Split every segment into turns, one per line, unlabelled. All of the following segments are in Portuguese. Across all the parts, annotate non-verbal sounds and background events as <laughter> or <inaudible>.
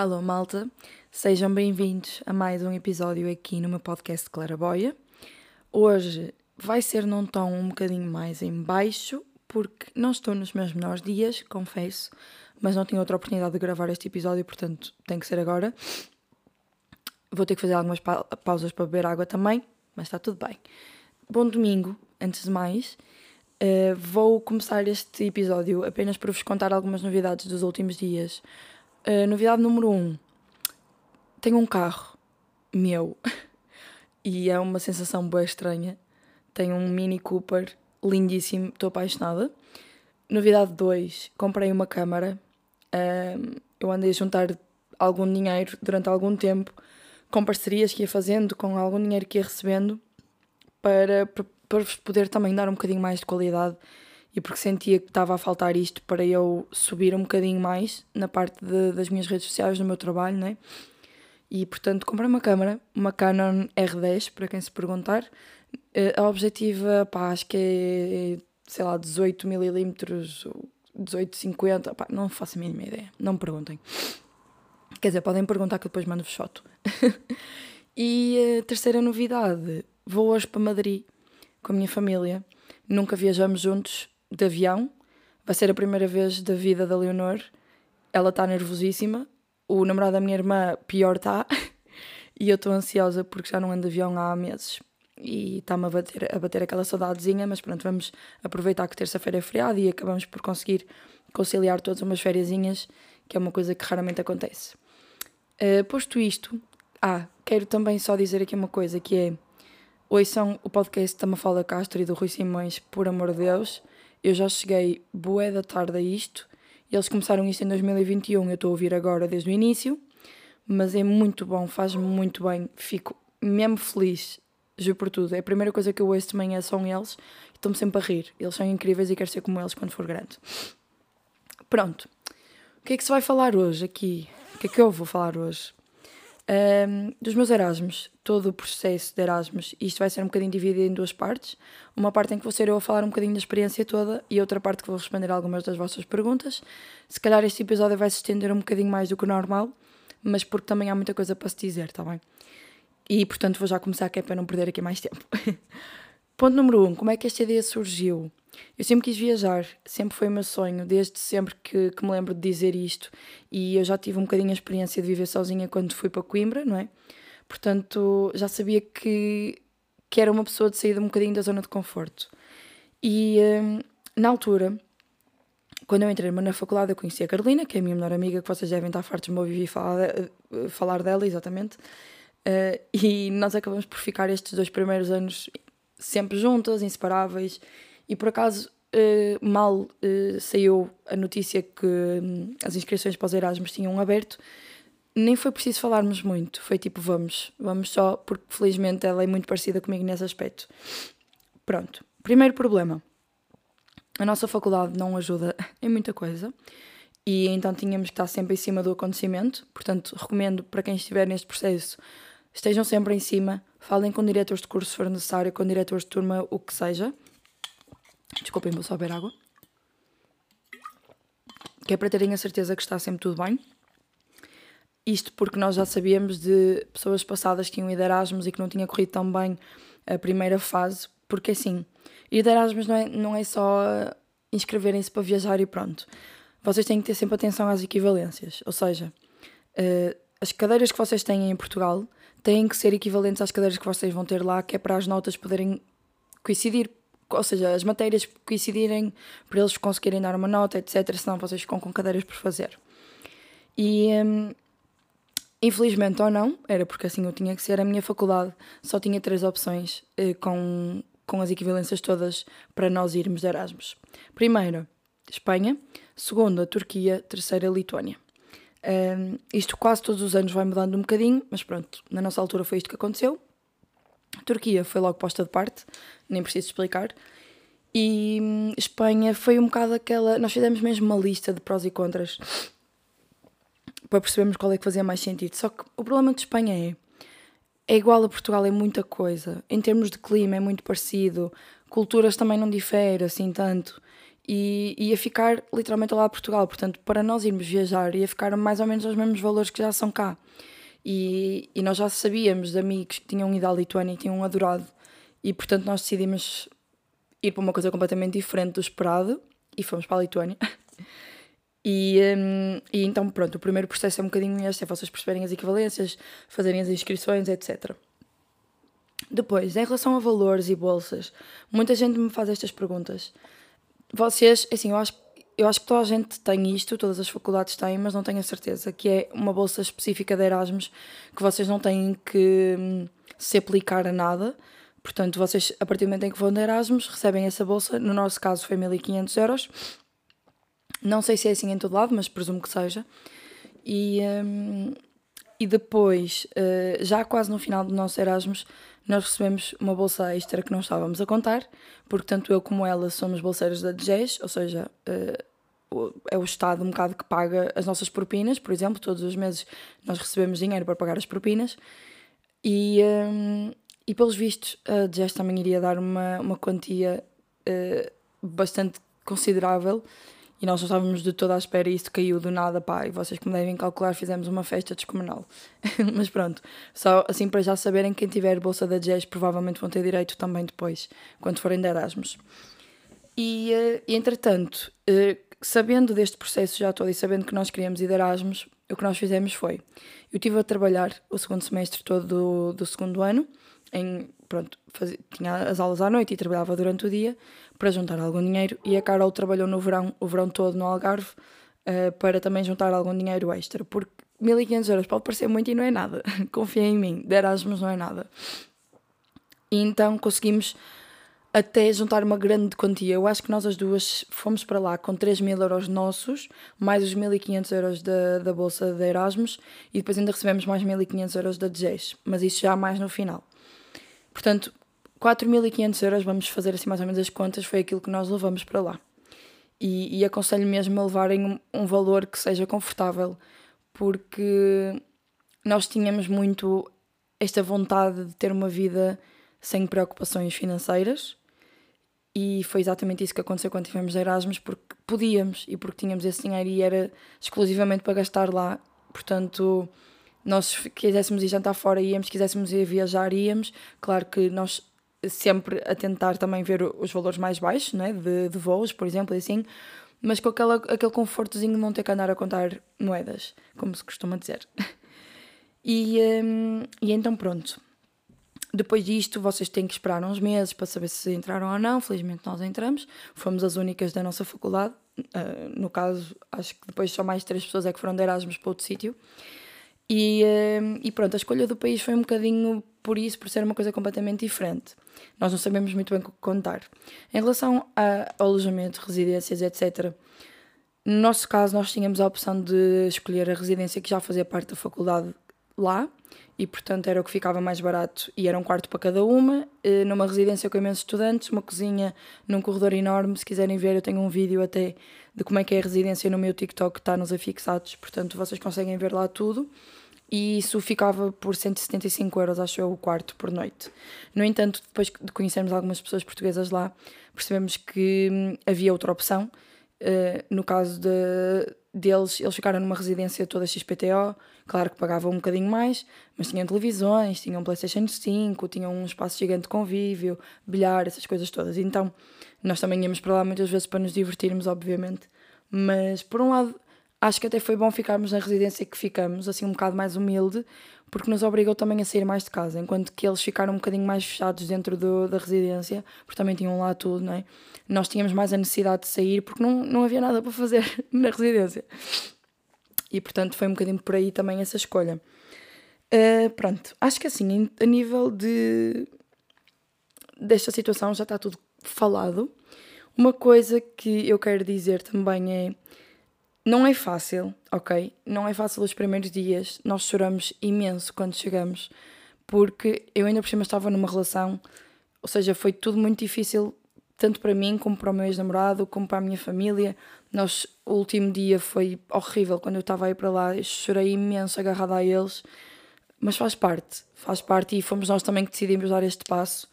Alô, malta, sejam bem-vindos a mais um episódio aqui no meu podcast Claraboia. Hoje vai ser num tom um bocadinho mais em baixo, porque não estou nos meus melhores dias, confesso, mas não tinha outra oportunidade de gravar este episódio, portanto tem que ser agora. Vou ter que fazer algumas pa pausas para beber água também, mas está tudo bem. Bom domingo, antes de mais. Uh, vou começar este episódio apenas para vos contar algumas novidades dos últimos dias. Uh, novidade número 1. Um, tenho um carro meu <laughs> e é uma sensação boa estranha. Tenho um Mini Cooper lindíssimo, estou apaixonada. Novidade 2. Comprei uma câmara. Uh, eu andei a juntar algum dinheiro durante algum tempo com parcerias que ia fazendo, com algum dinheiro que ia recebendo para, para para vos poder também dar um bocadinho mais de qualidade e porque sentia que estava a faltar isto para eu subir um bocadinho mais na parte de, das minhas redes sociais, no meu trabalho, né? E portanto comprei uma câmera, uma Canon R10, para quem se perguntar. Eh, a objetiva, pá, acho que é, sei lá, 18 milímetros, 1850, pá, não faço a mínima ideia, não me perguntem. Quer dizer, podem perguntar que depois mando-vos foto. <laughs> e a terceira novidade, vou hoje para Madrid com a minha família. Nunca viajamos juntos de avião. Vai ser a primeira vez da vida da Leonor. Ela está nervosíssima. O namorado da minha irmã, pior está. <laughs> e eu estou ansiosa porque já não ando de avião há meses. E está-me a bater, a bater aquela saudadezinha, mas pronto, vamos aproveitar que terça-feira é feriado e acabamos por conseguir conciliar todas umas fériasinhas, que é uma coisa que raramente acontece. Uh, posto isto, ah, quero também só dizer aqui uma coisa que é Ouçam o podcast da Mafalda Castro e do Rui Simões, por amor de Deus. Eu já cheguei bué da tarde a isto. Eles começaram isto em 2021, eu estou a ouvir agora desde o início. Mas é muito bom, faz-me muito bem. Fico mesmo feliz, juro por tudo. É a primeira coisa que eu ouço de manhã são eles. Estou-me sempre a rir. Eles são incríveis e quero ser como eles quando for grande. Pronto. O que é que se vai falar hoje aqui? O que é que eu vou falar hoje? Um, dos meus Erasmus, todo o processo de Erasmus, isto vai ser um bocadinho dividido em duas partes. Uma parte em que vou ser eu a falar um bocadinho da experiência toda e outra parte que vou responder algumas das vossas perguntas. Se calhar este episódio vai se estender um bocadinho mais do que o normal, mas porque também há muita coisa para se dizer, está bem? E portanto vou já começar que é para não perder aqui mais tempo. <laughs> Ponto número 1. Um, como é que esta ideia surgiu? Eu sempre quis viajar, sempre foi o meu sonho, desde sempre que, que me lembro de dizer isto. E eu já tive um bocadinho a experiência de viver sozinha quando fui para Coimbra, não é? Portanto, já sabia que, que era uma pessoa de saída um bocadinho da zona de conforto. E hum, na altura, quando eu entrei na faculdade, eu conheci a Carolina, que é a minha melhor amiga, que vocês devem estar fartos de me ouvir falar, eh, falar dela, exatamente. Uh, <laughs> e nós acabamos por ficar estes dois primeiros anos sempre juntas, inseparáveis, e por acaso, uh, mal uh, saiu a notícia que um, as inscrições para os Erasmus tinham aberto, nem foi preciso falarmos muito. Foi tipo, vamos, vamos só, porque felizmente ela é muito parecida comigo nesse aspecto. Pronto. Primeiro problema. A nossa faculdade não ajuda <laughs> em muita coisa e então tínhamos que estar sempre em cima do acontecimento. Portanto, recomendo para quem estiver neste processo, estejam sempre em cima, falem com diretores de curso se for necessário, com diretores de turma, o que seja. Desculpem, vou só beber água. Que é para terem a certeza que está sempre tudo bem. Isto porque nós já sabíamos de pessoas passadas que iam ir de Erasmus e que não tinha corrido tão bem a primeira fase, porque assim, ir de Erasmus não é, não é só inscreverem-se para viajar e pronto. Vocês têm que ter sempre atenção às equivalências, ou seja, uh, as cadeiras que vocês têm em Portugal têm que ser equivalentes às cadeiras que vocês vão ter lá, que é para as notas poderem coincidir, ou seja, as matérias coincidirem para eles conseguirem dar uma nota, etc. Senão vocês ficam com cadeiras por fazer. E um, infelizmente ou não, era porque assim eu tinha que ser, a minha faculdade só tinha três opções eh, com, com as equivalências todas para nós irmos de Erasmus. Primeira, Espanha. Segunda, Turquia. Terceira, Lituânia. Um, isto quase todos os anos vai mudando um bocadinho, mas pronto, na nossa altura foi isto que aconteceu. Turquia foi logo posta de parte, nem preciso explicar. E hum, Espanha foi um bocado aquela. Nós fizemos mesmo uma lista de prós e contras para percebermos qual é que fazia mais sentido. Só que o problema de Espanha é. É igual a Portugal em muita coisa. Em termos de clima é muito parecido, culturas também não diferem assim tanto. e ia ficar literalmente lá a Portugal. Portanto, para nós irmos viajar, ia ficar mais ou menos aos mesmos valores que já são cá. E, e nós já sabíamos de amigos que tinham ido à Lituânia e tinham adorado, e portanto nós decidimos ir para uma coisa completamente diferente do esperado e fomos para a Lituânia. <laughs> E, um, e então, pronto, o primeiro processo é um bocadinho este: é vocês perceberem as equivalências, fazerem as inscrições, etc. Depois, em relação a valores e bolsas, muita gente me faz estas perguntas. Vocês, assim, eu acho, eu acho que toda a gente tem isto, todas as faculdades têm, mas não tenho a certeza, que é uma bolsa específica de Erasmus que vocês não têm que hum, se aplicar a nada. Portanto, vocês, a partir do momento em que vão de Erasmus, recebem essa bolsa. No nosso caso, foi 1500 euros não sei se é assim em todo lado, mas presumo que seja. E, um, e depois, uh, já quase no final do nosso Erasmus, nós recebemos uma bolsa extra que não estávamos a contar, porque tanto eu como ela somos bolseiros da DGES, ou seja, uh, é o Estado um bocado que paga as nossas propinas, por exemplo, todos os meses nós recebemos dinheiro para pagar as propinas. E, um, e pelos vistos, a DGES também iria dar uma, uma quantia bastante considerável e nós estávamos de toda à espera e isso caiu do nada, pá, e vocês como devem calcular fizemos uma festa descomunal. <laughs> Mas pronto, só assim para já saberem, quem tiver bolsa da Jazz provavelmente vão ter direito também depois, quando forem de Erasmus. E, uh, e entretanto, uh, sabendo deste processo já todo e sabendo que nós queríamos ir de Erasmus, o que nós fizemos foi, eu estive a trabalhar o segundo semestre todo do, do segundo ano, em, pronto, tinha as aulas à noite e trabalhava durante o dia, para juntar algum dinheiro e a Carol trabalhou no verão, o verão todo no Algarve, uh, para também juntar algum dinheiro extra, porque 1500 euros pode parecer muito e não é nada. <laughs> Confia em mim, de Erasmus não é nada. E então conseguimos até juntar uma grande quantia. Eu acho que nós as duas fomos para lá com 3 mil euros nossos, mais os 1500 euros da, da bolsa de Erasmus, e depois ainda recebemos mais 1500 euros da DGES, mas isso já mais no final. Portanto, 4.500 euros, vamos fazer assim mais ou menos as contas, foi aquilo que nós levamos para lá. E, e aconselho mesmo a levarem um, um, valor que seja confortável, porque nós tínhamos muito esta vontade de ter uma vida sem preocupações financeiras e foi exatamente isso que aconteceu quando tivemos Erasmus, porque podíamos e porque tínhamos esse dinheiro e era exclusivamente para gastar lá. Portanto, nós se quiséssemos ir jantar fora íamos, se quiséssemos ir viajar íamos. Claro que nós sempre a tentar também ver os valores mais baixos, né? de, de voos, por exemplo, e assim, mas com aquela, aquele confortozinho de não ter que andar a contar moedas, como se costuma dizer. <laughs> E, um, e então pronto. Depois disto, vocês têm que esperar uns meses para saber se entraram ou não. Felizmente, nós entramos. Fomos as únicas da nossa faculdade. Uh, no caso, acho que depois só mais três pessoas é que foram de Erasmus para outro sítio. E, uh, e pronto, a escolha do país foi um bocadinho por isso, por ser uma coisa completamente diferente. Nós não sabemos muito bem o que contar. Em relação a alojamento, residências, etc., no nosso caso, nós tínhamos a opção de escolher a residência que já fazia parte da faculdade lá e, portanto, era o que ficava mais barato e era um quarto para cada uma. Eh, numa residência com imensos estudantes, uma cozinha num corredor enorme. Se quiserem ver, eu tenho um vídeo até de como é que é a residência no meu TikTok, está nos afixados, portanto, vocês conseguem ver lá tudo e isso ficava por 175 euros, acho eu, o quarto por noite. No entanto, depois de conhecermos algumas pessoas portuguesas lá, percebemos que hum, havia outra opção. Uh, no caso de, deles, eles ficaram numa residência toda XPTO, claro que pagavam um bocadinho mais, mas tinham televisões, tinham PlayStation 5, tinham um espaço gigante de convívio, bilhar, essas coisas todas. Então, nós também íamos para lá muitas vezes para nos divertirmos, obviamente. Mas, por um lado, acho que até foi bom ficarmos na residência que ficamos, assim um bocado mais humilde, porque nos obrigou também a sair mais de casa, enquanto que eles ficaram um bocadinho mais fechados dentro do, da residência, porque também tinham lá tudo, não é? Nós tínhamos mais a necessidade de sair porque não, não havia nada para fazer <laughs> na residência. E portanto foi um bocadinho por aí também essa escolha. Uh, pronto, acho que assim, a nível de desta situação já está tudo falado. Uma coisa que eu quero dizer também é não é fácil, ok? Não é fácil os primeiros dias. Nós choramos imenso quando chegamos, porque eu ainda por cima estava numa relação, ou seja, foi tudo muito difícil, tanto para mim como para o meu ex-namorado, como para a minha família. Nós, o último dia foi horrível quando eu estava aí para lá, chorei imenso agarrada a eles, mas faz parte, faz parte e fomos nós também que decidimos dar este passo.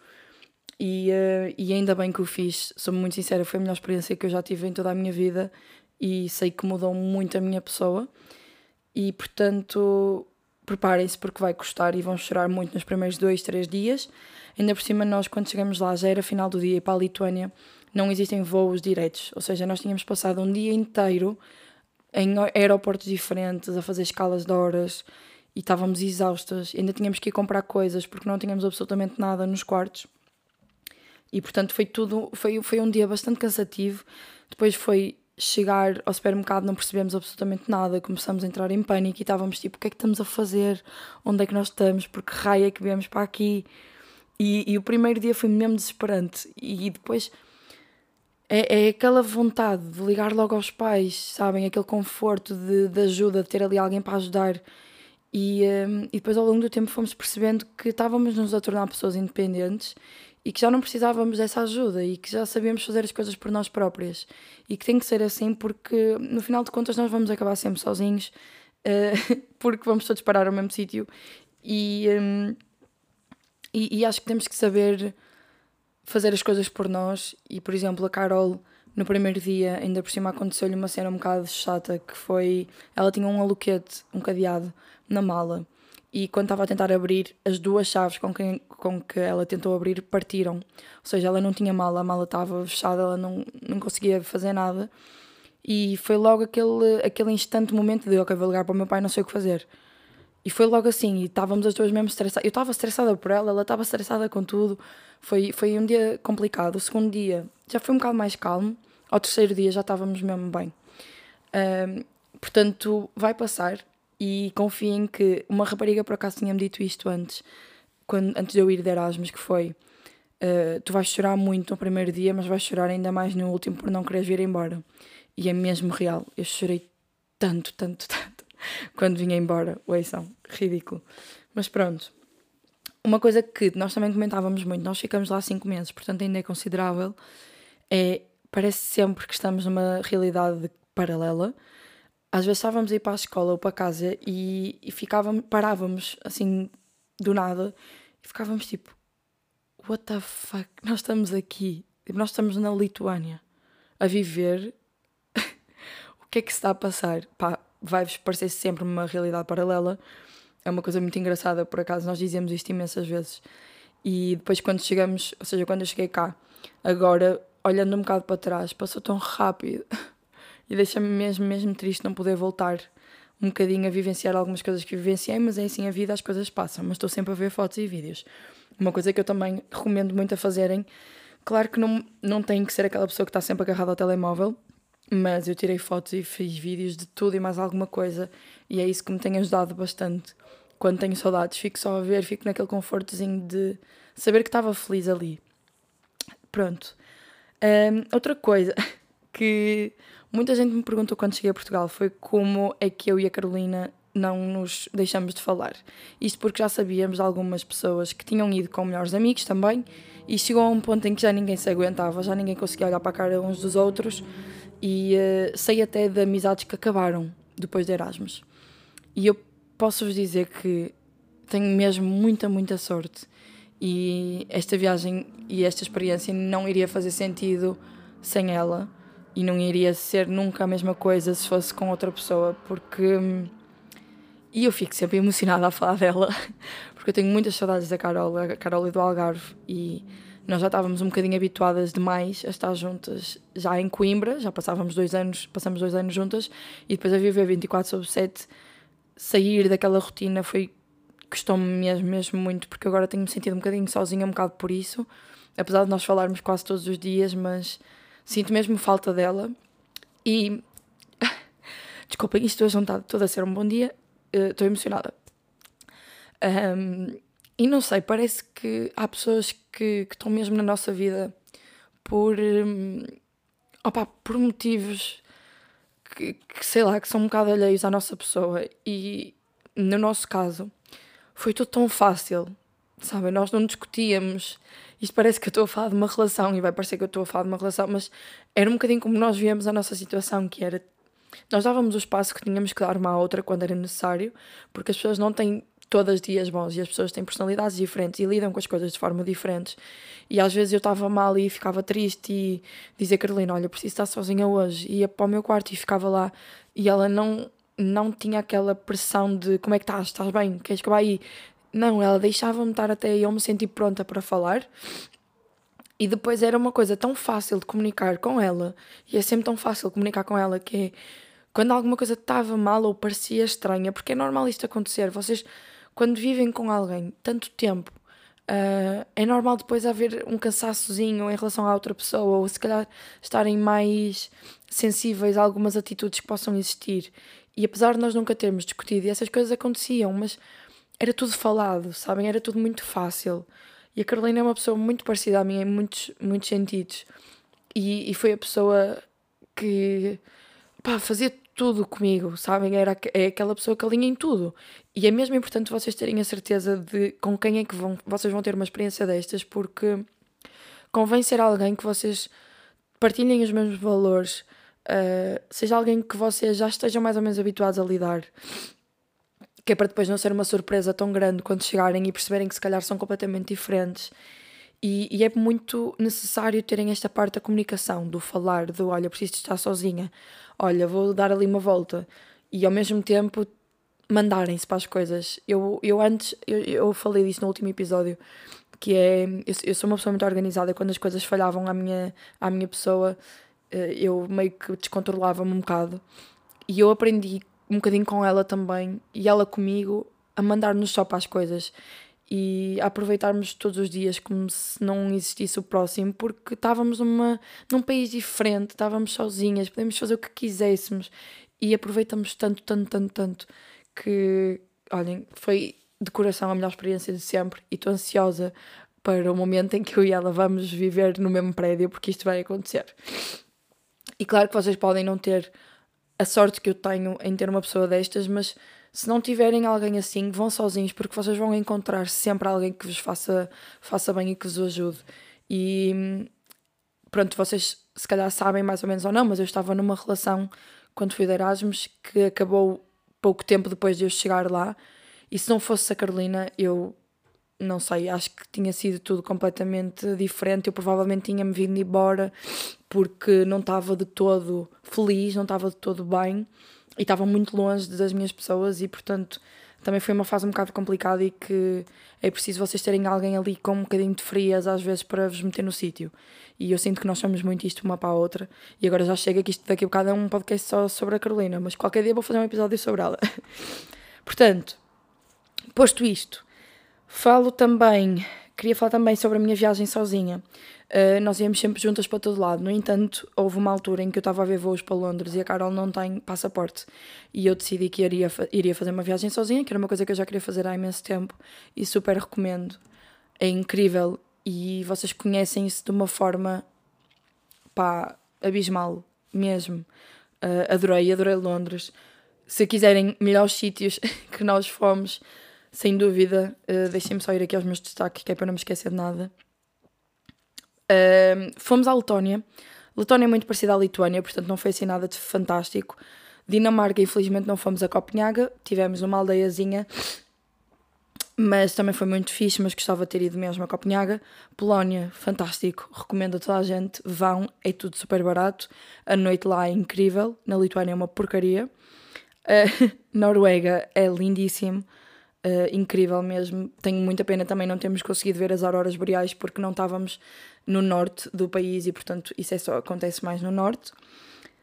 E, uh, e ainda bem que o fiz, sou muito sincera, foi a melhor experiência que eu já tive em toda a minha vida e sei que mudou muito a minha pessoa. E portanto, preparem-se porque vai custar e vão chorar muito nos primeiros dois, três dias. Ainda por cima, nós, quando chegamos lá, já era final do dia e para a Lituânia não existem voos diretos. Ou seja, nós tínhamos passado um dia inteiro em aeroportos diferentes, a fazer escalas de horas e estávamos exaustas. Ainda tínhamos que ir comprar coisas porque não tínhamos absolutamente nada nos quartos. E portanto foi tudo, foi, foi um dia bastante cansativo. Depois foi chegar ao supermercado, não percebemos absolutamente nada, começamos a entrar em pânico e estávamos tipo: o que é que estamos a fazer? Onde é que nós estamos? Porque raio é que viemos para aqui? E, e o primeiro dia foi mesmo desesperante. E depois é, é aquela vontade de ligar logo aos pais, sabem? Aquele conforto de, de ajuda, de ter ali alguém para ajudar. E, um, e depois ao longo do tempo fomos percebendo que estávamos nos a tornar pessoas independentes e que já não precisávamos dessa ajuda e que já sabíamos fazer as coisas por nós próprias e que tem que ser assim porque no final de contas nós vamos acabar sempre sozinhos uh, <laughs> porque vamos todos parar ao mesmo sítio e, um, e, e acho que temos que saber fazer as coisas por nós. E, por exemplo, a Carol, no primeiro dia, ainda por cima aconteceu-lhe uma cena um bocado chata, que foi... Ela tinha um aluquete, um cadeado, na mala. E quando estava a tentar abrir, as duas chaves com que, com que ela tentou abrir partiram. Ou seja, ela não tinha mala, a mala estava fechada, ela não, não conseguia fazer nada. E foi logo aquele, aquele instante, momento de, ok, vou ligar para o meu pai, não sei o que fazer. E foi logo assim, e estávamos as duas mesmo estressadas. Eu estava estressada por ela, ela estava estressada com tudo. Foi, foi um dia complicado. O segundo dia já foi um bocado mais calmo. Ao terceiro dia já estávamos mesmo bem. Um, portanto, vai passar e confiem que uma rapariga por acaso tinha-me dito isto antes, quando, antes de eu ir de Erasmus, que foi uh, tu vais chorar muito no primeiro dia, mas vais chorar ainda mais no último por não quereres vir embora. E é mesmo real. Eu chorei tanto, tanto, <laughs> tanto quando vinha embora. Ouçam, ridículo. Mas pronto. Uma coisa que nós também comentávamos muito, nós ficamos lá cinco meses, portanto ainda é considerável, é, parece sempre que estamos numa realidade paralela. Às vezes estávamos a ir para a escola ou para casa e, e ficávamos, parávamos assim do nada e ficávamos tipo, what the fuck, nós estamos aqui, tipo, nós estamos na Lituânia a viver, <laughs> o que é que se está a passar? Pá, vai-vos parecer sempre uma realidade paralela. É uma coisa muito engraçada, por acaso, nós dizemos isto imensas vezes. E depois, quando chegamos, ou seja, quando eu cheguei cá, agora, olhando um bocado para trás, passou tão rápido <laughs> e deixa-me mesmo, mesmo triste não poder voltar um bocadinho a vivenciar algumas coisas que vivenciei, mas é assim a vida, as coisas passam. Mas estou sempre a ver fotos e vídeos. Uma coisa que eu também recomendo muito a fazerem, claro que não, não tem que ser aquela pessoa que está sempre agarrada ao telemóvel, mas eu tirei fotos e fiz vídeos de tudo e mais alguma coisa, e é isso que me tem ajudado bastante. Quando tenho saudades, fico só a ver, fico naquele confortozinho de saber que estava feliz ali. Pronto. Um, outra coisa <laughs> que muita gente me perguntou quando cheguei a Portugal foi como é que eu e a Carolina não nos deixamos de falar. Isto porque já sabíamos de algumas pessoas que tinham ido com melhores amigos também e chegou a um ponto em que já ninguém se aguentava, já ninguém conseguia olhar para a cara uns dos outros e uh, sei até de amizades que acabaram depois de Erasmus. E eu posso-vos dizer que tenho mesmo muita, muita sorte. E esta viagem e esta experiência não iria fazer sentido sem ela. E não iria ser nunca a mesma coisa se fosse com outra pessoa, porque. E eu fico sempre emocionada a falar dela, <laughs> porque eu tenho muitas saudades da Carol, a Carol e do Algarve. E nós já estávamos um bocadinho habituadas demais a estar juntas já em Coimbra, já passávamos dois anos, passamos dois anos juntas e depois a viver 24 sobre 7, sair daquela rotina foi custou-me mesmo, mesmo muito, porque agora tenho-me sentido um bocadinho sozinha, um bocado por isso, apesar de nós falarmos quase todos os dias, mas sinto mesmo falta dela e <laughs> desculpem, isto hoje não está todo a ser um bom dia, eh, estou emocionada. Um, e não sei, parece que há pessoas que, que estão mesmo na nossa vida por, um, opa, por motivos que, que, sei lá, que são um bocado alheios à nossa pessoa. E no nosso caso, foi tudo tão fácil, sabem? Nós não discutíamos. Isto parece que eu estou a falar de uma relação e vai parecer que eu estou a falar de uma relação, mas era um bocadinho como nós víamos a nossa situação, que era nós dávamos o espaço que tínhamos que dar uma à outra quando era necessário, porque as pessoas não têm todos dias bons e as pessoas têm personalidades diferentes e lidam com as coisas de forma diferentes. E às vezes eu estava mal e ficava triste e dizia Carolina, olha, preciso estar sozinha hoje. Ia para o meu quarto e ficava lá e ela não não tinha aquela pressão de como é que estás, estás bem, queres vá aí? Não, ela deixava-me estar até eu me sentir pronta para falar. E depois era uma coisa tão fácil de comunicar com ela, e é sempre tão fácil comunicar com ela que é quando alguma coisa estava mal ou parecia estranha, porque é normal isto acontecer. Vocês, quando vivem com alguém tanto tempo, uh, é normal depois haver um cansaçozinho em relação à outra pessoa, ou se calhar estarem mais sensíveis a algumas atitudes que possam existir. E apesar de nós nunca termos discutido, essas coisas aconteciam, mas era tudo falado, sabem? Era tudo muito fácil. E a Carolina é uma pessoa muito parecida a mim em muitos, muitos sentidos. E, e foi a pessoa que pá, fazia tudo comigo, sabem? Era, é aquela pessoa que alinha em tudo. E é mesmo importante vocês terem a certeza de com quem é que vão, vocês vão ter uma experiência destas, porque convém ser alguém que vocês partilhem os mesmos valores, uh, seja alguém que vocês já estejam mais ou menos habituados a lidar, que é para depois não ser uma surpresa tão grande quando chegarem e perceberem que se calhar são completamente diferentes. E, e, é muito necessário terem esta parte da comunicação, do falar, do olha, preciso de estar sozinha, olha, vou dar ali uma volta. E ao mesmo tempo mandarem-se para as coisas. Eu, eu antes, eu, eu falei disso no último episódio, que é, eu, eu sou uma pessoa muito organizada, quando as coisas falhavam à minha, à minha pessoa, eh, eu meio que descontrolava-me um bocado. E eu aprendi um bocadinho com ela também e ela comigo a mandar-nos só para as coisas e a aproveitarmos todos os dias como se não existisse o próximo, porque estávamos numa, num país diferente, estávamos sozinhas, podíamos fazer o que quiséssemos e aproveitamos tanto, tanto, tanto, tanto que, olhem, foi de coração a melhor experiência de sempre e estou ansiosa para o momento em que eu e ela vamos viver no mesmo prédio, porque isto vai acontecer. E claro que vocês podem não ter a sorte que eu tenho em ter uma pessoa destas, mas se não tiverem alguém assim, vão sozinhos, porque vocês vão encontrar sempre alguém que vos faça, faça bem e que vos ajude. E pronto, vocês se calhar sabem mais ou menos ou não, mas eu estava numa relação quando fui de Erasmus que acabou pouco tempo depois de eu chegar lá. E se não fosse a Carolina, eu não sei, acho que tinha sido tudo completamente diferente. Eu provavelmente tinha-me vindo embora porque não estava de todo feliz, não estava de todo bem e estava muito longe das minhas pessoas e, portanto, também foi uma fase um bocado complicada e que é preciso vocês terem alguém ali com um bocadinho de frias às vezes para vos meter no sítio. E eu sinto que nós somos muito isto uma para a outra. E agora já chega que isto daqui a bocado é um podcast só sobre a Carolina, mas qualquer dia vou fazer um episódio sobre ela. <laughs> Portanto, posto isto, Falo também, queria falar também sobre a minha viagem sozinha. Uh, nós íamos sempre juntas para todo lado. No entanto, houve uma altura em que eu estava a ver voos para Londres e a Carol não tem passaporte. E eu decidi que iria, iria fazer uma viagem sozinha, que era uma coisa que eu já queria fazer há imenso tempo e super recomendo. É incrível e vocês conhecem isso de uma forma pá, abismal mesmo. Uh, adorei, adorei Londres. Se quiserem melhores sítios <laughs> que nós fomos, sem dúvida, uh, deixem-me só ir aqui aos meus destaques, que é para não me esquecer de nada. Uh, fomos à Letónia. Letónia é muito parecida à Lituânia, portanto não foi assim nada de fantástico. Dinamarca, infelizmente, não fomos a Copenhaga, tivemos uma aldeiazinha, mas também foi muito fixe, mas gostava de ter ido mesmo a Copenhaga. Polónia, fantástico, recomendo a toda a gente, vão, é tudo super barato. A noite lá é incrível, na Lituânia é uma porcaria. Uh, <laughs> Noruega é lindíssimo, uh, incrível mesmo. Tenho muita pena também não termos conseguido ver as auroras boreais porque não estávamos no norte do país e, portanto, isso é só acontece mais no norte.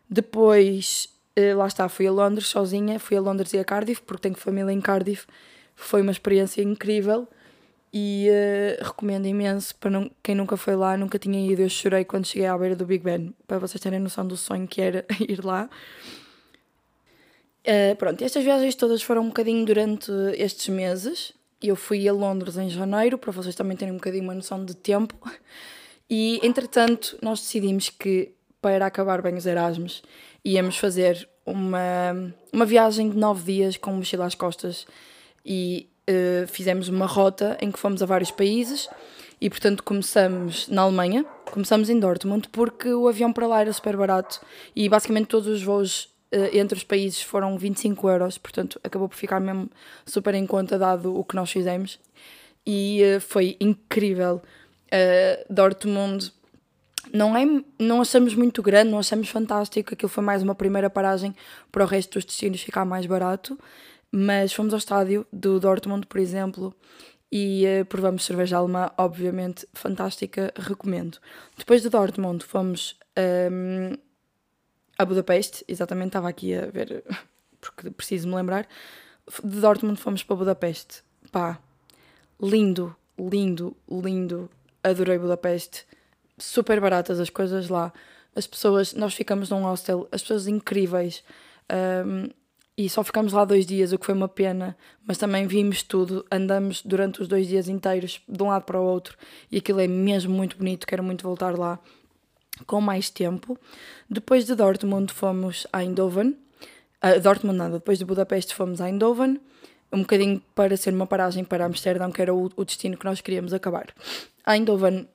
Depois, uh, lá está, fui a Londres sozinha, fui a Londres e a Cardiff porque tenho família em Cardiff. Foi uma experiência incrível e uh, recomendo imenso para não, quem nunca foi lá, nunca tinha ido. Eu chorei quando cheguei à beira do Big Ben, para vocês terem noção do sonho que era <laughs> ir lá. Uh, pronto, estas viagens todas foram um bocadinho durante estes meses. Eu fui a Londres em janeiro, para vocês também terem um bocadinho uma noção de tempo. E, entretanto, nós decidimos que, para acabar bem os Erasmus, íamos fazer uma, uma viagem de nove dias com mochila às costas e uh, fizemos uma rota em que fomos a vários países e, portanto, começamos na Alemanha, começamos em Dortmund, porque o avião para lá era super barato e basicamente todos os voos entre os países foram 25 euros, portanto acabou por ficar mesmo super em conta dado o que nós fizemos. E uh, foi incrível. Dortmund não, é, não achamos muito grande, não achamos fantástico. Aquilo foi mais uma primeira paragem para o resto dos destinos ficar mais barato. Mas fomos ao estádio do Dortmund, por exemplo, e uh, provamos cerveja alemã, obviamente fantástica, recomendo. Depois de Dortmund fomos um, ehm, a Budapeste, exatamente, estava aqui a ver, <laughs> porque preciso me lembrar. De Dortmund fomos para Budapeste, pá, lindo, lindo, lindo, adorei Budapeste, super baratas as coisas lá, as pessoas, nós ficamos num hostel, as pessoas incríveis. Um, e só ficámos lá dois dias, o que foi uma pena, mas também vimos tudo, andamos durante os dois dias inteiros de um lado para o outro. E aquilo é mesmo muito bonito, quero muito voltar lá com mais tempo. Depois de Dortmund fomos a Eindhoven, uh, Dortmund nada, depois de Budapeste fomos a Eindhoven, um bocadinho para ser uma paragem para Amsterdão, que era o, o destino que nós queríamos acabar. A Eindhoven,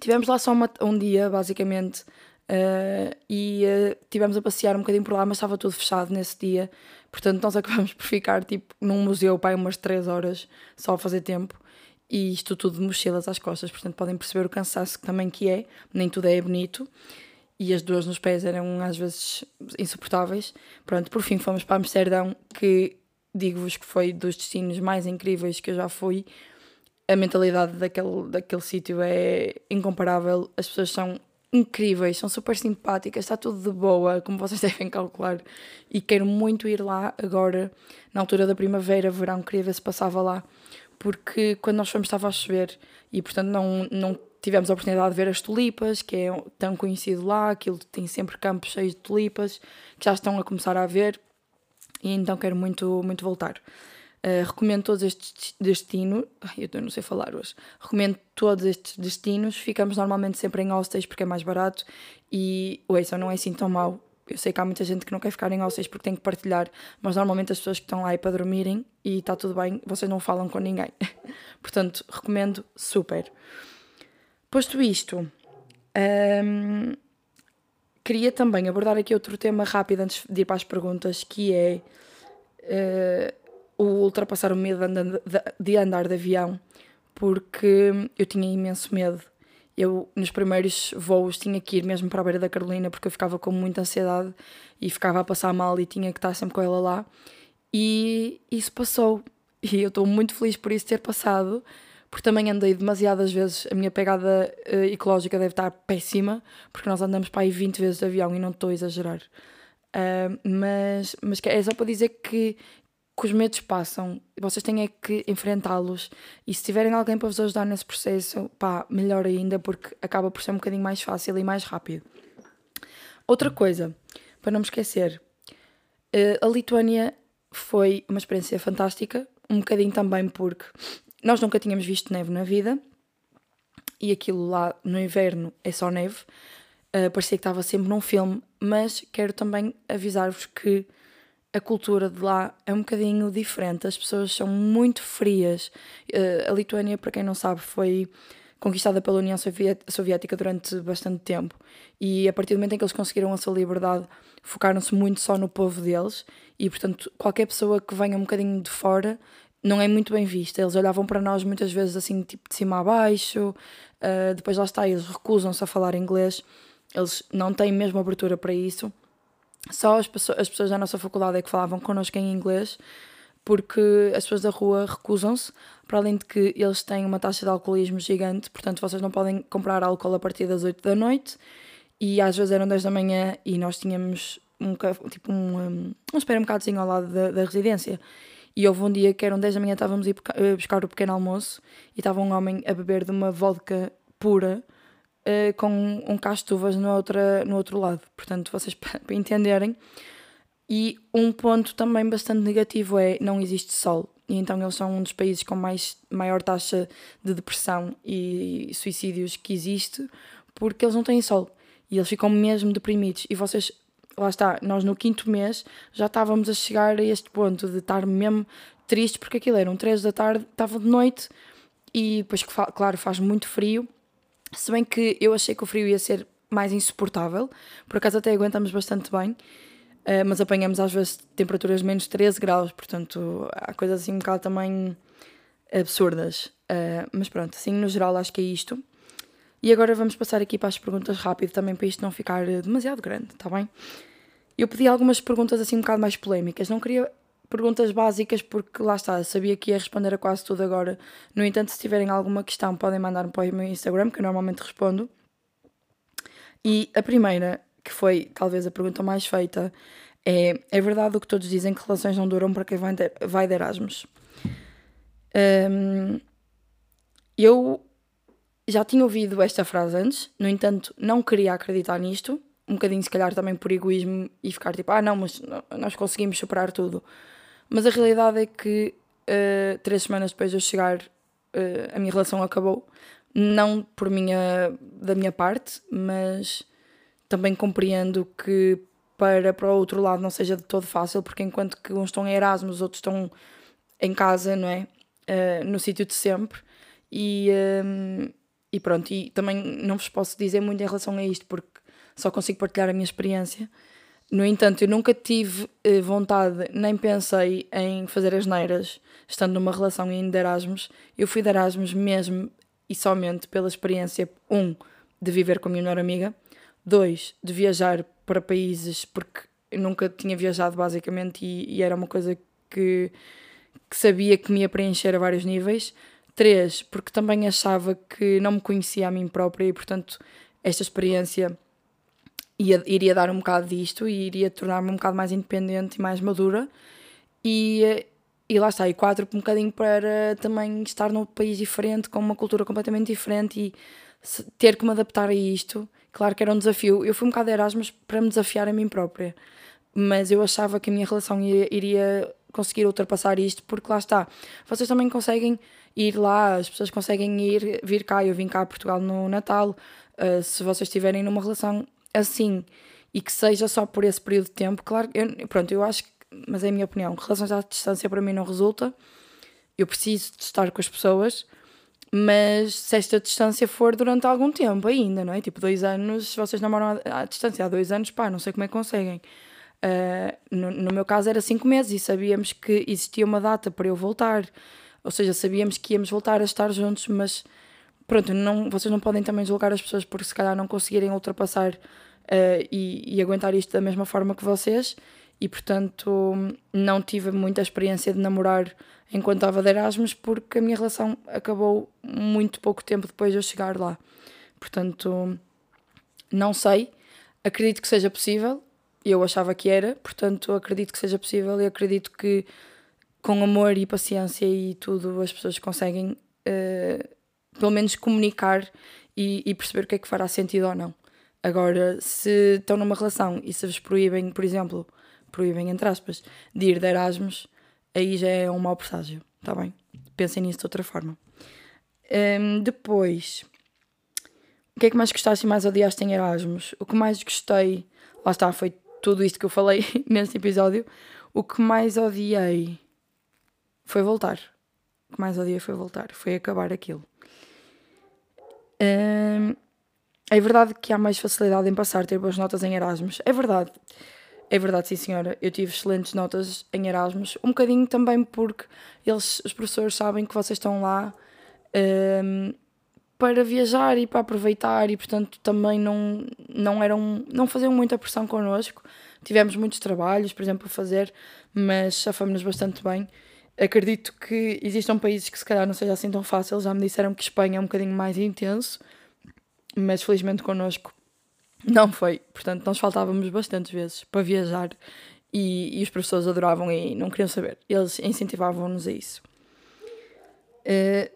tivemos lá só uma, um dia, basicamente, Uh, e uh, tivemos a passear um bocadinho por lá, mas estava tudo fechado nesse dia. Portanto, nós acabamos <laughs> por ficar tipo num museu para umas 3 horas só a fazer tempo. E isto tudo de mochilas às costas. Portanto, podem perceber o cansaço que também que é. Nem tudo é bonito. E as dores nos pés eram às vezes insuportáveis. Pronto, por fim fomos para Amsterdão, que digo-vos que foi dos destinos mais incríveis que eu já fui. A mentalidade daquele, daquele sítio é incomparável. As pessoas são incríveis, são super simpáticas, está tudo de boa, como vocês <laughs> devem calcular. E quero muito ir lá agora, na altura da primavera, verão, queria ver se passava lá, porque quando nós fomos estava a chover e, portanto, não, não tivemos a oportunidade de ver as tulipas, que é tão conhecido lá, aquilo tem sempre campos cheios de tulipas, que já estão a começar a ver, e então quero muito, muito voltar. Uh, recomendo todos estes destinos. Eu não sei falar hoje. Recomendo todos estes destinos. Ficamos normalmente sempre em hostels porque é mais barato. E o isso não é assim tão mau. Eu sei que há muita gente que não quer ficar em hostels porque tem que partilhar, mas normalmente as pessoas que estão lá é para dormirem e está tudo bem, vocês não falam com ninguém. <laughs> Portanto, recomendo super. Posto isto, um, queria também abordar aqui outro tema rápido antes de ir para as perguntas, que é. Uh, o ultrapassar o medo de andar de avião, porque eu tinha imenso medo. Eu, nos primeiros voos, tinha que ir mesmo para a beira da Carolina porque eu ficava com muita ansiedade e ficava a passar mal e tinha que estar sempre com ela lá. E isso passou. E eu estou muito feliz por isso ter passado, porque também andei demasiadas vezes. A minha pegada uh, ecológica deve estar péssima, porque nós andamos para aí 20 vezes de avião e não estou a exagerar. Uh, mas, mas é só para dizer que que os medos passam, vocês têm é que enfrentá-los e se tiverem alguém para vos ajudar nesse processo, pá, melhor ainda porque acaba por ser um bocadinho mais fácil e mais rápido. Outra coisa, para não me esquecer, eh, a Lituânia foi uma experiência fantástica, um bocadinho também porque nós nunca tínhamos visto neve na vida e aquilo lá no inverno é só neve. Uh, parecia que estava sempre num filme, mas quero também avisar-vos que a cultura de lá é um bocadinho diferente, as pessoas são muito frias. Uh, a Lituânia, para quem não sabe, foi conquistada pela União Soviética durante bastante tempo e a partir do momento em que eles conseguiram a sua liberdade, focaram-se muito só no povo deles e, portanto, qualquer pessoa que venha um bocadinho de fora não é muito bem vista. Eles olhavam para nós muitas vezes assim, tipo de cima a baixo, uh, depois lá está, eles recusam-se a falar inglês, eles não têm mesmo abertura para isso. Só as pessoas, as pessoas da nossa faculdade é que falavam connosco em inglês, porque as pessoas da rua recusam-se, para além de que eles têm uma taxa de alcoolismo gigante, portanto vocês não podem comprar álcool a partir das 8 da noite, e às vezes eram 10 da manhã e nós tínhamos um, tipo um, um, um supermercadozinho ao lado da, da residência. E houve um dia que eram 10 da manhã, estávamos a buscar o pequeno almoço e estava um homem a beber de uma vodka pura uh, com um castuvas no, outra, no outro lado. Portanto, vocês <laughs> para entenderem. E um ponto também bastante negativo é não existe sol. E então eles são um dos países com mais, maior taxa de depressão e suicídios que existe, porque eles não têm sol. E eles ficam mesmo deprimidos. E vocês, lá está, nós no quinto mês já estávamos a chegar a este ponto de estar mesmo tristes, porque aquilo eram três da tarde, estava de noite, e depois, claro, faz muito frio. Se bem que eu achei que o frio ia ser mais insuportável, por acaso até aguentamos bastante bem. uh, mas apanhamos às vezes temperaturas de menos 13 graus, portanto há coisas assim um bocado também absurdas. Uh, mas pronto, assim no geral acho que é isto. E agora vamos passar aqui para as perguntas rápido também para isto não ficar demasiado grande, está bem? Eu pedi algumas perguntas assim um bocado mais polémicas, não queria perguntas básicas porque lá está, sabia que ia responder a quase tudo agora. No entanto, se tiverem alguma questão, podem mandar-me para o meu Instagram, que eu normalmente respondo. E a primeira, que foi talvez a pergunta mais feita, é: é verdade o que todos dizem que relações não duram para quem vai de, Erasmus? Um, eu já tinha ouvido esta frase antes, no entanto, não queria acreditar nisto. Um bocadinho, se calhar, também por egoísmo e ficar tipo, ah, não, mas nós conseguimos superar tudo. Mas a realidade é que uh, três semanas depois de eu chegar, uh, a minha relação acabou. Não por minha, da minha parte, mas também compreendo que para, para o outro lado não seja de todo fácil, porque enquanto que uns estão em Erasmus, os outros estão em casa, não é? Uh, no sítio de sempre. E, um, e pronto, e também não vos posso dizer muito em relação a isto, porque só consigo partilhar a minha experiência. No entanto, eu nunca tive eh, vontade, nem pensei em fazer as neiras, estando numa relação ainda de Erasmus. Eu fui de Erasmus mesmo e somente pela experiência, um, de viver com a minha melhor amiga, dois, de viajar para países, porque eu nunca tinha viajado basicamente e, e era uma coisa que, que sabia que me ia preencher a vários níveis. Três, porque também achava que não me conhecia a mim própria e, portanto, esta experiência ia, iria dar um bocado disto e iria tornar-me um bocado mais independente e mais madura. E, e lá está, e quatro, um bocadinho para também estar num país diferente, com uma cultura completamente diferente e ter que me adaptar a isto. Claro que era um desafio. Eu fui um bocado de Erasmus para me desafiar a mim própria, mas eu achava que a minha relação iria, iria conseguir ultrapassar isto, porque lá está, vocês também conseguem ir lá, as pessoas conseguem ir, vir cá. Eu vim cá a Portugal no Natal. Uh, se vocês estiverem numa relação assim e que seja só por esse período de tempo, claro, eu, pronto, eu acho que, mas é a minha opinião, relações à distância para mim não resulta. Eu preciso de estar com as pessoas, mas se esta distância for durante algum tempo ainda, não é? Tipo, dois anos, se vocês namoram à, à distância há dois anos, pá, não sei como é que conseguem. Uh, no, no meu caso era cinco meses e sabíamos que existia uma data para eu voltar, ou seja, sabíamos que íamos voltar a estar juntos, mas pronto, não, vocês não podem também julgar as pessoas porque se calhar não conseguirem ultrapassar uh, e, e, aguentar isto da mesma forma que vocês e portanto não tive muita experiência de namorar enquanto estava de Erasmus porque a minha relação acabou muito pouco tempo depois de eu chegar lá. Portanto, não sei, acredito que seja possível, eu achava que era, portanto acredito que seja possível e acredito que com amor e paciência e tudo as pessoas conseguem uh, pelo menos comunicar e, e, perceber o que é que fará sentido ou não. Agora, se estão numa relação e se vos proíbem, por exemplo, proíbem entre aspas, de ir de Erasmus, aí já é um mau presságio, está bem? Pensem nisso de outra forma. Um, depois, o que é que mais gostaste e mais odiaste em Erasmus? O que mais gostei, lá está, foi tudo isto que eu falei <laughs> neste episódio. O que mais odiei foi voltar. O que mais odiei foi voltar, foi acabar aquilo. Hum, é verdade que há mais facilidade em passar, ter boas notas em Erasmus. É verdade. É verdade, sim senhora. Eu tive excelentes notas em Erasmus. Um bocadinho também porque eles, os professores sabem que vocês estão lá um, para viajar e para aproveitar e portanto também não, não eram não faziam muita pressão connosco. Tivemos muitos trabalhos, por exemplo, a fazer, mas safamos-nos bastante bem. Acredito que existam países que se calhar não seja assim tão fácil. Já me disseram que Espanha é um bocadinho mais intenso, mas felizmente connosco não foi. Portanto, nós faltávamos bastantes vezes para viajar e, e os professores adoravam e não queriam saber. Eles incentivavam-nos a isso. Uh,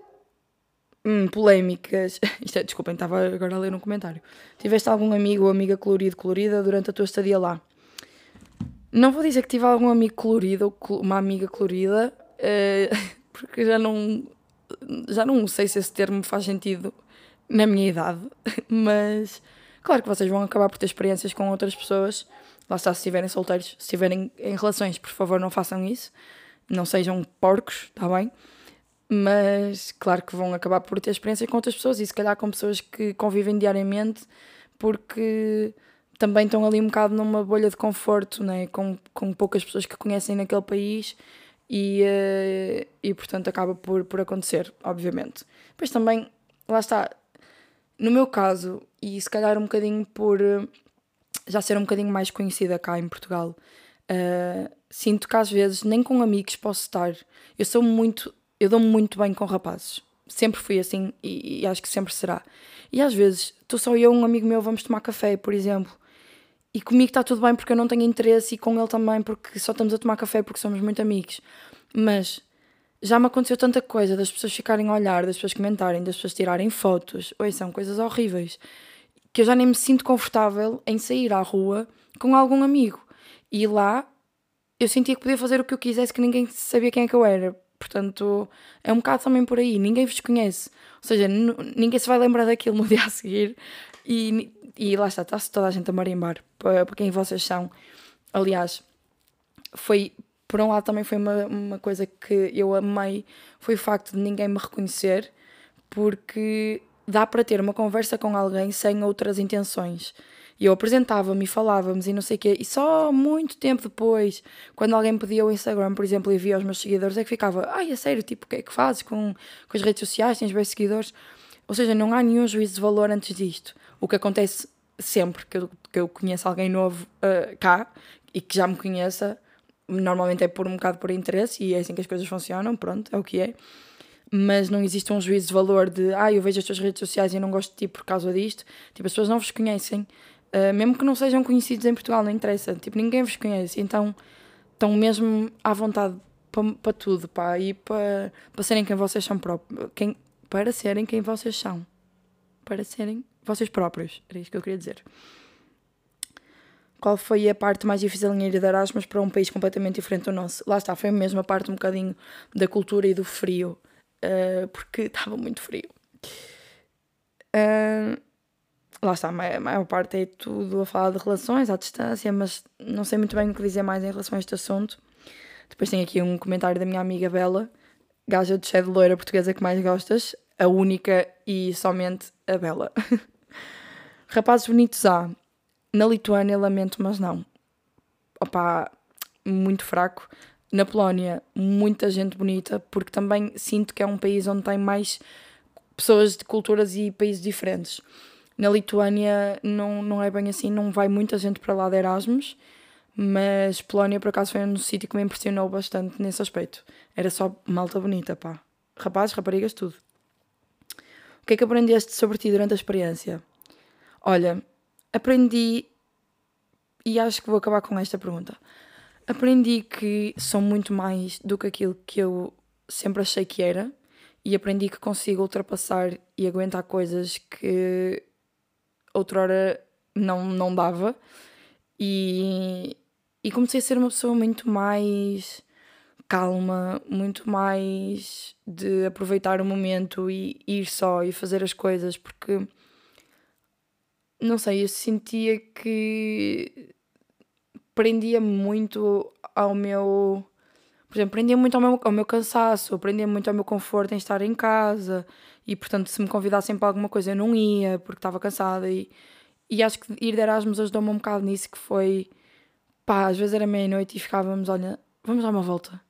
hum, polémicas. <laughs> Isto é, desculpem, estava agora a ler um comentário. Tiveste algum amigo ou amiga colorido, colorida durante a tua estadia lá? Não vou dizer que tive algum amigo colorido ou uma amiga colorida, eh, <laughs> porque já não, já não sei se esse termo faz sentido na minha idade, <laughs> mas claro que vocês vão acabar por ter experiências com outras pessoas. Lá está, se estiverem solteiros, se estiverem em relações, por favor, não façam isso. Não sejam porcos, está bem? Mas claro que vão acabar por ter experiências com outras pessoas e se calhar com pessoas que convivem diariamente porque também estão ali um bocado numa bolha de conforto, né? com, com poucas pessoas que conhecem naquele país e, uh, e portanto acaba por, por acontecer, obviamente. Depois também, lá está, no meu caso, e se calhar um bocadinho por uh, já ser um bocadinho mais conhecida cá em Portugal, uh, sinto que às vezes nem com amigos posso estar. Eu sou muito, eu dou-me muito bem com rapazes. Sempre fui assim e, e acho que sempre será. E às vezes, estou só eu e um amigo meu, vamos tomar café, por exemplo. E comigo está tudo bem porque eu não tenho interesse e com ele também porque só estamos a tomar café porque somos muito amigos. Mas já me aconteceu tanta coisa das pessoas ficarem a olhar, das pessoas comentarem, das pessoas tirarem fotos. Oi, são coisas horríveis. Que eu já nem me sinto confortável em sair à rua com algum amigo. E lá eu sentia que podia fazer o que eu quisesse, que ninguém sabia quem é que eu era. Portanto, é um bocado também por aí. Ninguém vos conhece. Ou seja, ninguém se vai lembrar daquilo no <laughs> dia a seguir. E, e lá está, está-se toda a gente a marimbar para, para quem vocês são. Aliás, foi por um lado também foi uma, uma coisa que eu amei foi o facto de ninguém me reconhecer porque dá para ter uma conversa com alguém sem outras intenções e eu apresentava-me e falávamos e não sei o quê. E só muito tempo depois, quando alguém pedia o Instagram, por exemplo, e via os meus seguidores, é que ficava, ai, é sério, tipo, o que é que fazes com, com as redes sociais? Tens bem seguidores? Ou seja, não há nenhum juízo de valor antes disto. O que acontece sempre que eu, que eu conheço alguém novo uh, cá e que já me conheça, normalmente é por um bocado por interesse e é assim que as coisas funcionam, pronto, é o que é. Mas não existe um juízo de valor de, ah, eu vejo as tuas redes sociais e não gosto de ti por causa disto. Tipo, as pessoas não vos conhecem Uh, mesmo que não sejam conhecidos em Portugal, não interessa. Tipo, ninguém vos conhece. Então estão mesmo à vontade para, para tudo, pá, e para, para serem quem vocês são próprios. Quem, para serem quem vocês são. Para serem vocês próprios. Era isso que eu queria dizer. Qual foi a parte mais difícil em ir de Erasmus para um país completamente diferente do nosso? Lá está, foi mesmo a parte um bocadinho da cultura e do frio, uh, porque <laughs> estava muito frio. Uh, lá está, a maior parte é tudo a falar de relações à distância, mas não sei muito bem o que dizer mais em relação a este assunto. Depois tem aqui um comentário da minha amiga Bela, gaja de cheia de loira portuguesa que mais gostas, a única e somente a Bela. <laughs> Rapazes bonitos há. Na Lituânia, lamento, mas não. Opa, muito fraco. Na Polónia, muita gente bonita, porque também sinto que é um país onde tem mais pessoas de culturas e países diferentes. Na Lituânia não, não é bem assim, não vai muita gente para lá de Erasmus, mas Polónia por acaso foi um sítio que me impressionou bastante nesse aspecto. Era só malta bonita, pá. Rapazes, raparigas, tudo. O que é que aprendeste sobre ti durante a experiência? Olha, aprendi, e acho que vou acabar com esta pergunta. Aprendi que sou muito mais do que aquilo que eu sempre achei que era, e aprendi que consigo ultrapassar e aguentar coisas que outrora não, não dava. E, e comecei a ser uma pessoa muito mais calma, muito mais de aproveitar o momento e ir só e fazer as coisas, porque não sei, eu sentia que prendia muito ao meu. Por exemplo, prendia muito ao meu, ao meu cansaço, prendia muito ao meu conforto em estar em casa, e portanto, se me convidassem para alguma coisa, eu não ia porque estava cansada. E, e acho que ir de Erasmus ajudou-me um bocado nisso. Que foi pá, às vezes era meia-noite e ficávamos, olha, vamos dar uma volta.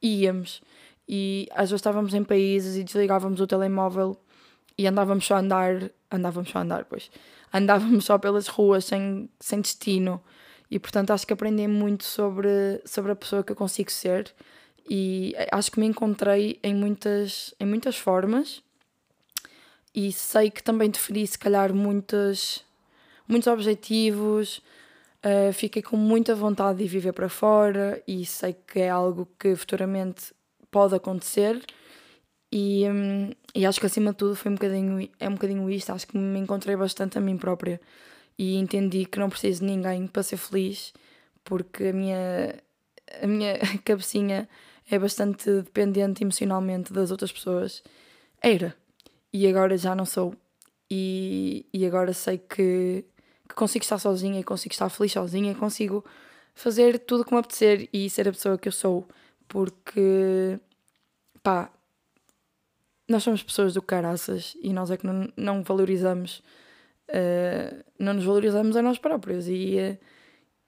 E íamos. E às vezes estávamos em países e desligávamos o telemóvel e andávamos só a andar. Andávamos só a andar, pois. Andávamos só pelas ruas sem, sem destino. E portanto acho que aprendi muito sobre, sobre a pessoa que eu consigo ser. E acho que me encontrei em muitas, em muitas formas e sei que também defini se calhar muitos, muitos objetivos, uh, fiquei com muita vontade de viver para fora e sei que é algo que futuramente pode acontecer e, um, e acho que acima de tudo foi um bocadinho, é um bocadinho isto, acho que me encontrei bastante a mim própria e entendi que não preciso de ninguém para ser feliz porque a minha, a minha <laughs> cabecinha é bastante dependente emocionalmente das outras pessoas. Era, e agora já não sou. E, e agora sei que, que consigo estar sozinha e consigo estar feliz sozinha, consigo fazer tudo como apetecer e ser a pessoa que eu sou, porque pá, nós somos pessoas do caraças e nós é que não, não valorizamos uh, não nos valorizamos a nós próprios e, uh,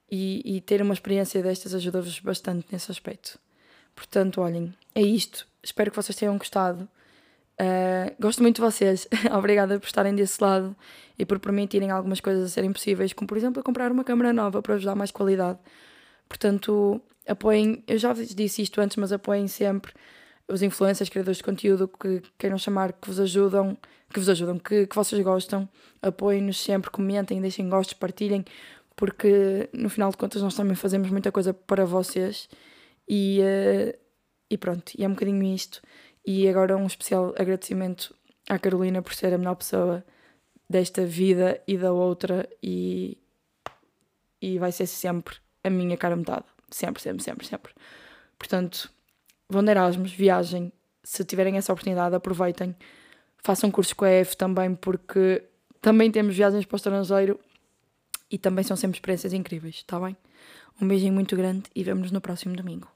e, e, ter uma experiência destas ajuda-vos bastante nesse aspecto. Portanto, olhem, é isto. Espero que vocês tenham gostado. Uh, gosto muito de vocês. <laughs> Obrigada por estarem desse lado e por permitirem algumas coisas a serem possíveis, como por exemplo comprar uma câmera nova para vos dar mais qualidade. Portanto, apoiem, eu já vos disse isto antes, mas apoiem sempre os influencers, criadores de conteúdo que queiram chamar, que vos ajudam, que vos ajudam, que, que vocês gostam, apoiem-nos sempre, comentem, deixem gostos, partilhem, porque no final de contas nós também fazemos muita coisa para vocês e, uh, e pronto, e é um bocadinho isto. E agora um especial agradecimento à Carolina por ser a melhor pessoa desta vida e da outra e, e vai ser sempre a minha cara metade. Sempre, sempre, sempre, sempre. Portanto, vão de Erasmus, viajem. Se tiverem essa oportunidade, aproveitem. Façam cursos com a EF também, porque também temos viagens para o estrangeiro e também são sempre experiências incríveis, está bem? Um beijinho muito grande e vemo-nos no próximo domingo.